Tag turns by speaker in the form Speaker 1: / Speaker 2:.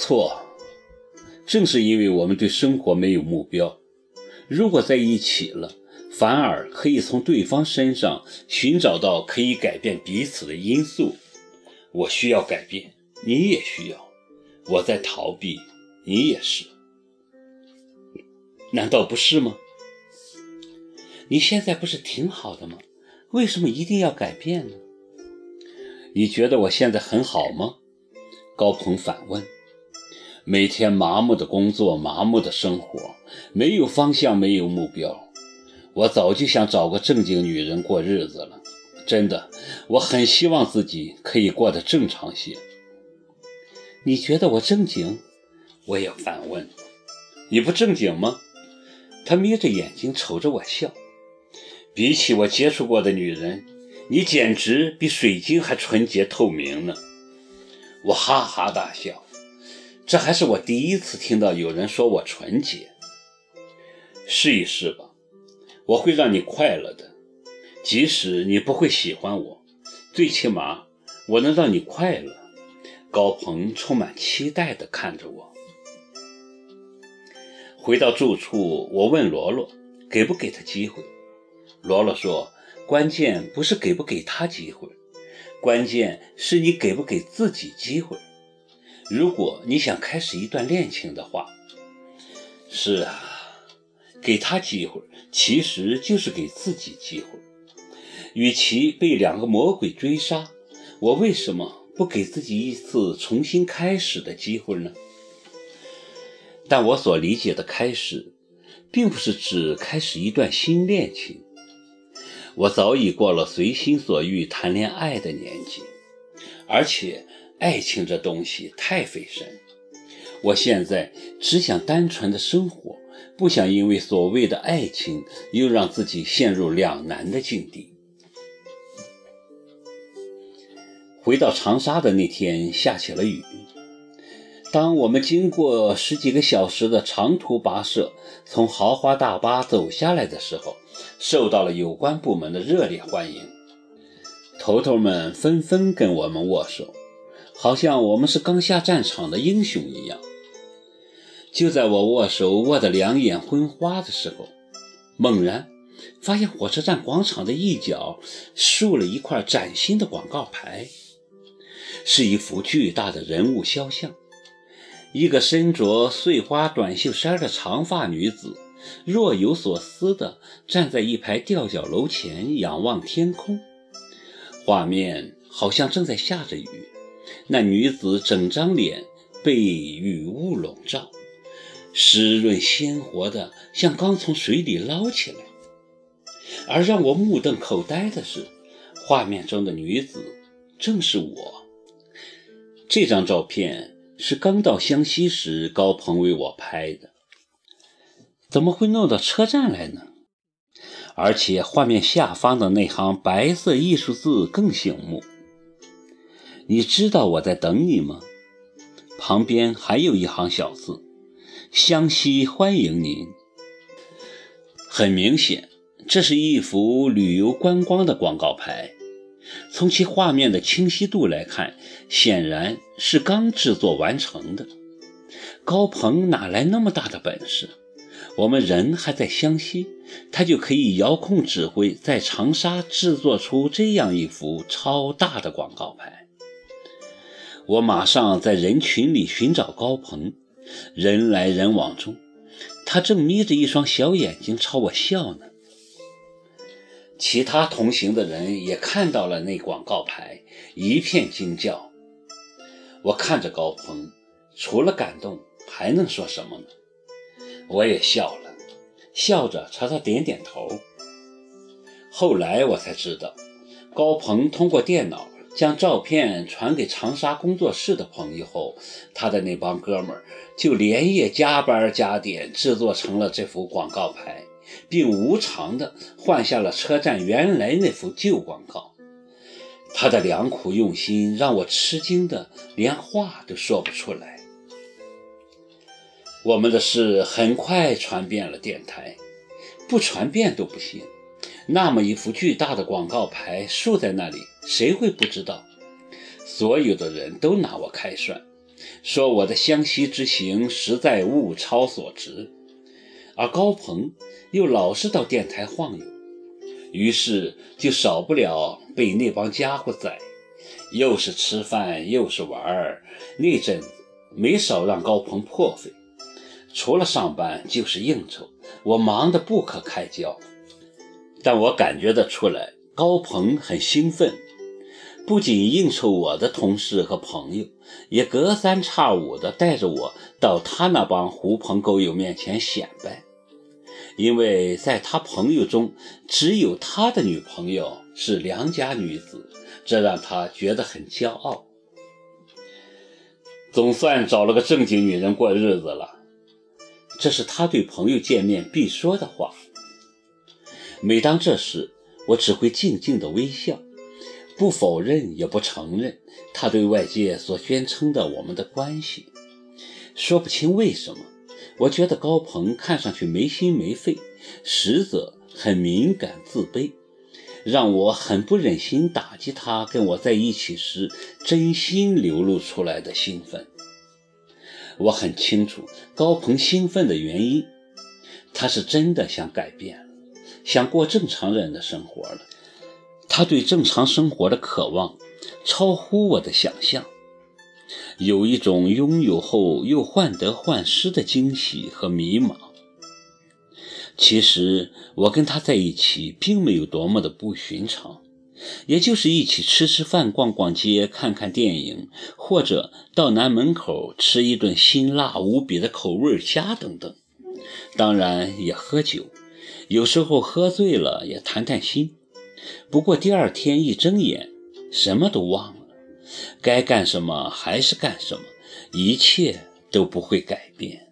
Speaker 1: 错，正是因为我们对生活没有目标，如果在一起了，反而可以从对方身上寻找到可以改变彼此的因素。我需要改变，你也需要；我在逃避，你也是。难道不是吗？你现在不是挺好的吗？为什么一定要改变呢？你觉得我现在很好吗？高鹏反问。每天麻木的工作，麻木的生活，没有方向，没有目标。我早就想找个正经女人过日子了，真的，我很希望自己可以过得正常些。你觉得我正经？我也反问。你不正经吗？他眯着眼睛瞅着我笑。比起我接触过的女人，你简直比水晶还纯洁透明呢。我哈哈大笑。这还是我第一次听到有人说我纯洁。试一试吧，我会让你快乐的，即使你不会喜欢我，最起码我能让你快乐。高鹏充满期待地看着我。回到住处，我问罗罗给不给他机会。罗罗说：“关键不是给不给他机会，关键是你给不给自己机会。”如果你想开始一段恋情的话，是啊，给他机会，其实就是给自己机会。与其被两个魔鬼追杀，我为什么不给自己一次重新开始的机会呢？但我所理解的开始，并不是指开始一段新恋情。我早已过了随心所欲谈恋爱的年纪，而且。爱情这东西太费神，我现在只想单纯的生活，不想因为所谓的爱情又让自己陷入两难的境地。回到长沙的那天，下起了雨。当我们经过十几个小时的长途跋涉，从豪华大巴走下来的时候，受到了有关部门的热烈欢迎，头头们纷纷跟我们握手。好像我们是刚下战场的英雄一样。就在我握手握得两眼昏花的时候，猛然发现火车站广场的一角竖了一块崭新的广告牌，是一幅巨大的人物肖像，一个身着碎花短袖衫的长发女子，若有所思地站在一排吊脚楼前仰望天空，画面好像正在下着雨。那女子整张脸被雨雾笼罩，湿润鲜活的，像刚从水里捞起来。而让我目瞪口呆的是，画面中的女子正是我。这张照片是刚到湘西时高鹏为我拍的，怎么会弄到车站来呢？而且画面下方的那行白色艺术字更醒目。你知道我在等你吗？旁边还有一行小字：“湘西欢迎您。”很明显，这是一幅旅游观光的广告牌。从其画面的清晰度来看，显然是刚制作完成的。高鹏哪来那么大的本事？我们人还在湘西，他就可以遥控指挥，在长沙制作出这样一幅超大的广告牌。我马上在人群里寻找高鹏，人来人往中，他正眯着一双小眼睛朝我笑呢。其他同行的人也看到了那广告牌，一片惊叫。我看着高鹏，除了感动，还能说什么呢？我也笑了，笑着朝他点点头。后来我才知道，高鹏通过电脑。将照片传给长沙工作室的朋友后，他的那帮哥们儿就连夜加班加点制作成了这幅广告牌，并无偿的换下了车站原来那幅旧广告。他的良苦用心让我吃惊的连话都说不出来。我们的事很快传遍了电台，不传遍都不行。那么一幅巨大的广告牌竖在那里，谁会不知道？所有的人都拿我开涮，说我的湘西之行实在物超所值，而高鹏又老是到电台晃悠，于是就少不了被那帮家伙宰，又是吃饭又是玩儿，那阵子没少让高鹏破费。除了上班就是应酬，我忙得不可开交。但我感觉得出来，高鹏很兴奋，不仅应酬我的同事和朋友，也隔三差五地带着我到他那帮狐朋狗友面前显摆。因为在他朋友中，只有他的女朋友是良家女子，这让他觉得很骄傲。总算找了个正经女人过日子了。这是他对朋友见面必说的话。每当这时，我只会静静的微笑，不否认也不承认他对外界所宣称的我们的关系。说不清为什么，我觉得高鹏看上去没心没肺，实则很敏感自卑，让我很不忍心打击他跟我在一起时真心流露出来的兴奋。我很清楚高鹏兴奋的原因，他是真的想改变，想过正常人的生活了。他对正常生活的渴望超乎我的想象，有一种拥有后又患得患失的惊喜和迷茫。其实我跟他在一起并没有多么的不寻常。也就是一起吃吃饭、逛逛街、看看电影，或者到南门口吃一顿辛辣无比的口味虾等等。当然也喝酒，有时候喝醉了也谈谈心。不过第二天一睁眼，什么都忘了，该干什么还是干什么，一切都不会改变。